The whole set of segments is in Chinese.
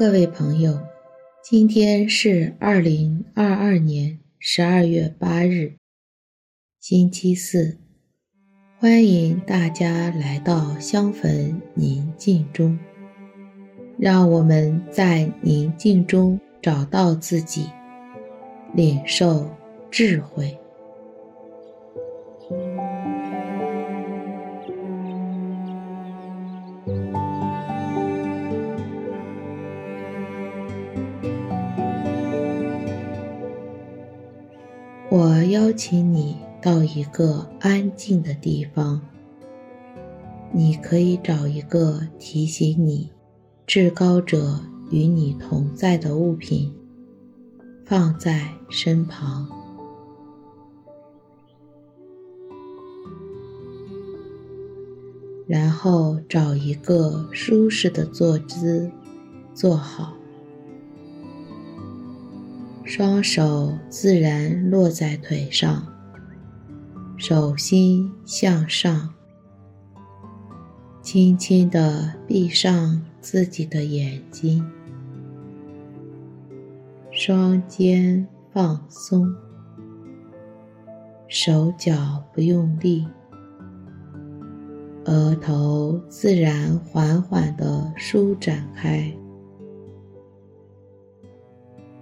各位朋友，今天是二零二二年十二月八日，星期四。欢迎大家来到香焚宁静中，让我们在宁静中找到自己，领受智慧。我邀请你到一个安静的地方，你可以找一个提醒你至高者与你同在的物品，放在身旁，然后找一个舒适的坐姿，坐好。双手自然落在腿上，手心向上，轻轻地闭上自己的眼睛，双肩放松，手脚不用力，额头自然缓缓地舒展开。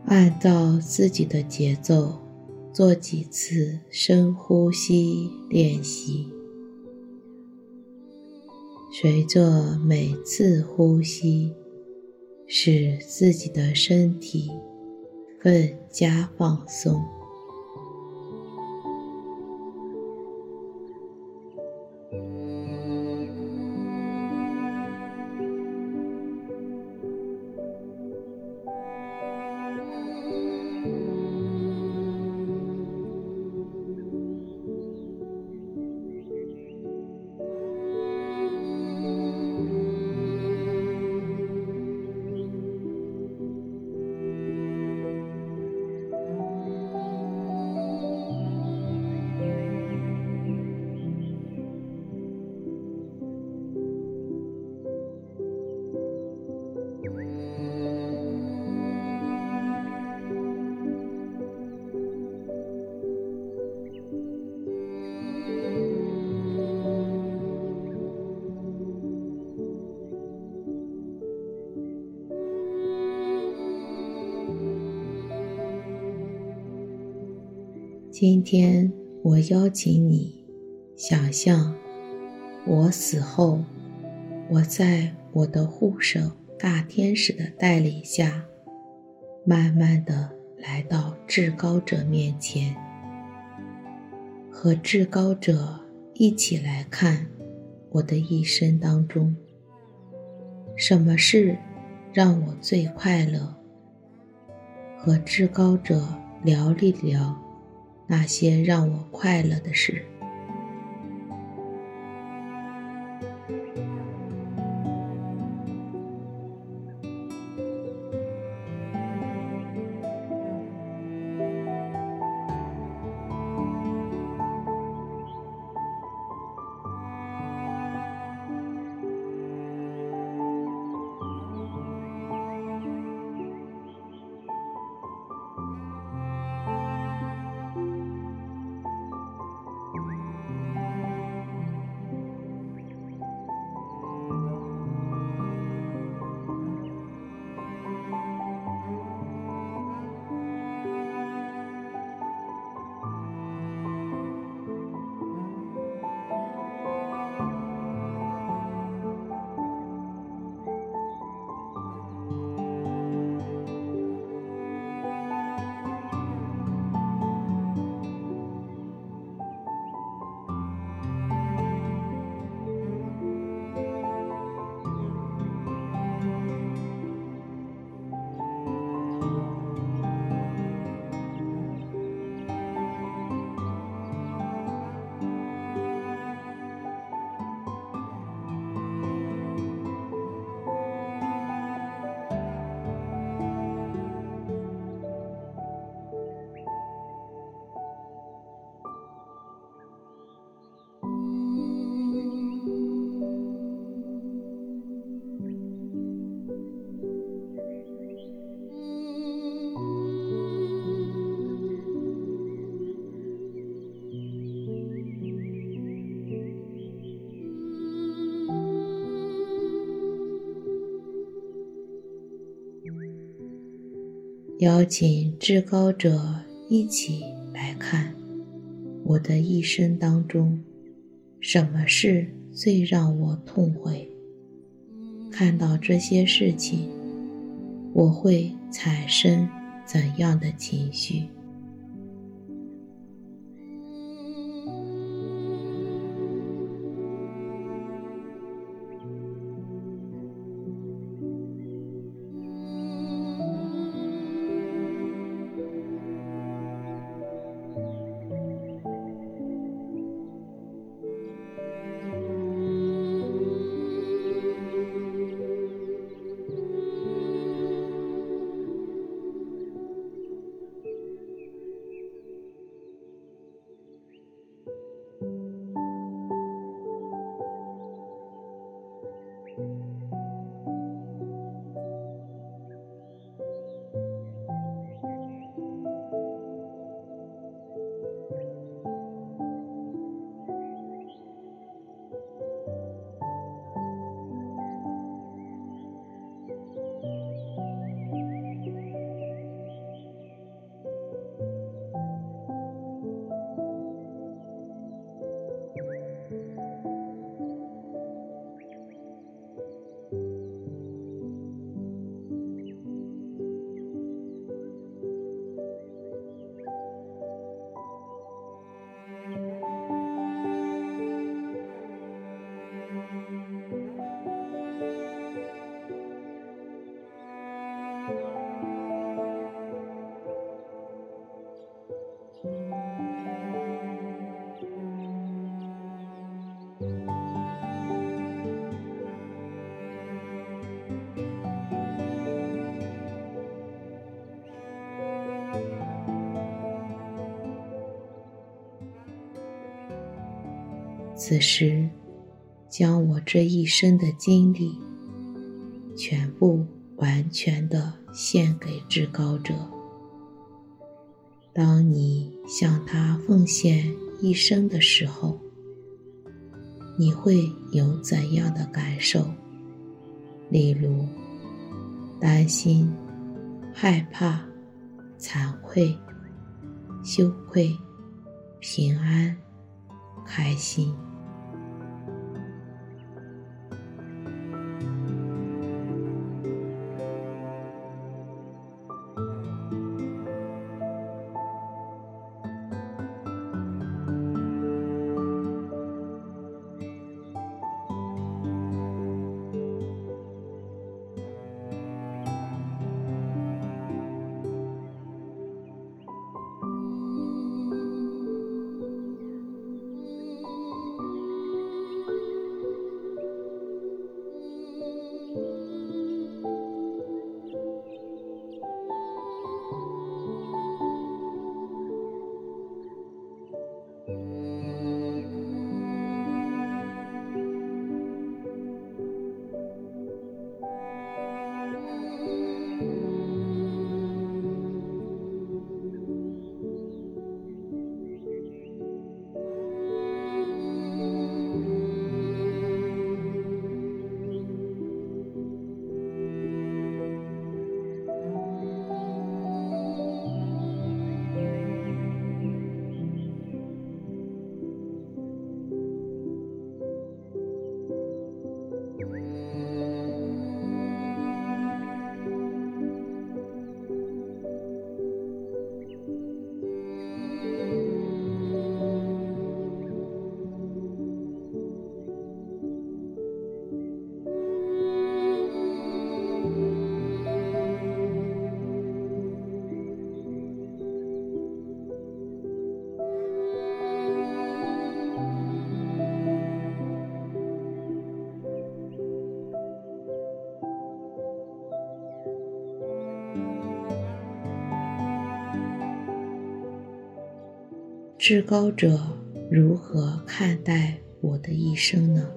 按照自己的节奏做几次深呼吸练习，随着每次呼吸，使自己的身体更加放松。今天我邀请你想象，我死后，我在我的护守大天使的带领下，慢慢的来到至高者面前，和至高者一起来看我的一生当中，什么事让我最快乐，和至高者聊一聊。那些让我快乐的事。邀请至高者一起来看我的一生当中，什么事最让我痛悔？看到这些事情，我会产生怎样的情绪？此时，将我这一生的经历，全部完全的献给至高者。当你向他奉献一生的时候，你会有怎样的感受？例如，担心、害怕、惭愧、羞愧、平安、开心。至高者如何看待我的一生呢？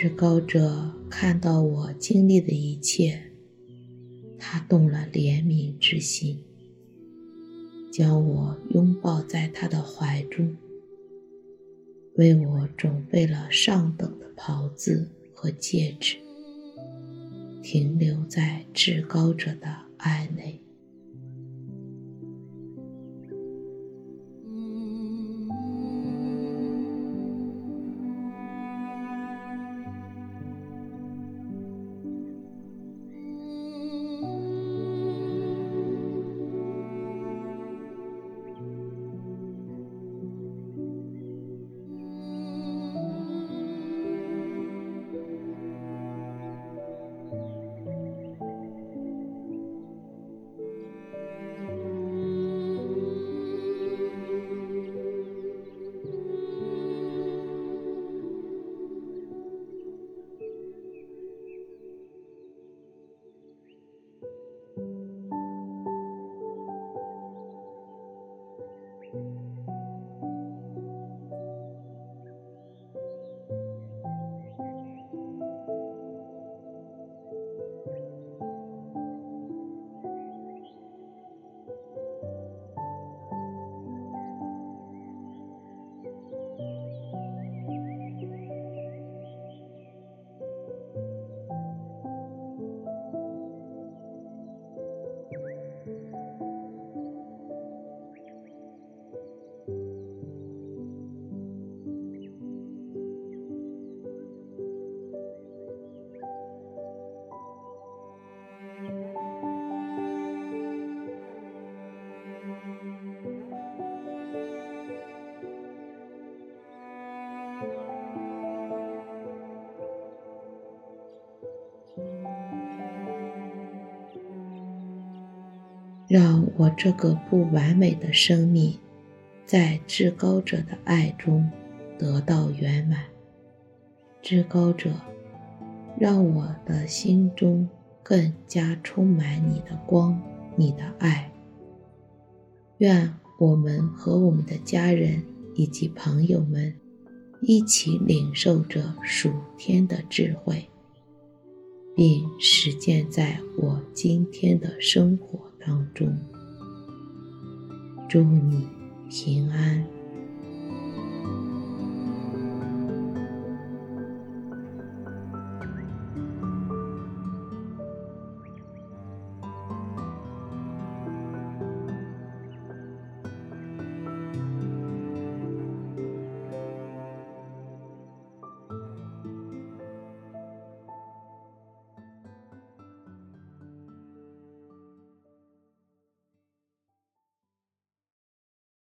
至高者看到我经历的一切，他动了怜悯之心，将我拥抱在他的怀中，为我准备了上等的袍子和戒指，停留在至高者的爱内。让我这个不完美的生命，在至高者的爱中得到圆满。至高者，让我的心中更加充满你的光，你的爱。愿我们和我们的家人以及朋友们一起领受着属天的智慧，并实践在我今天的生活当中，祝你平安。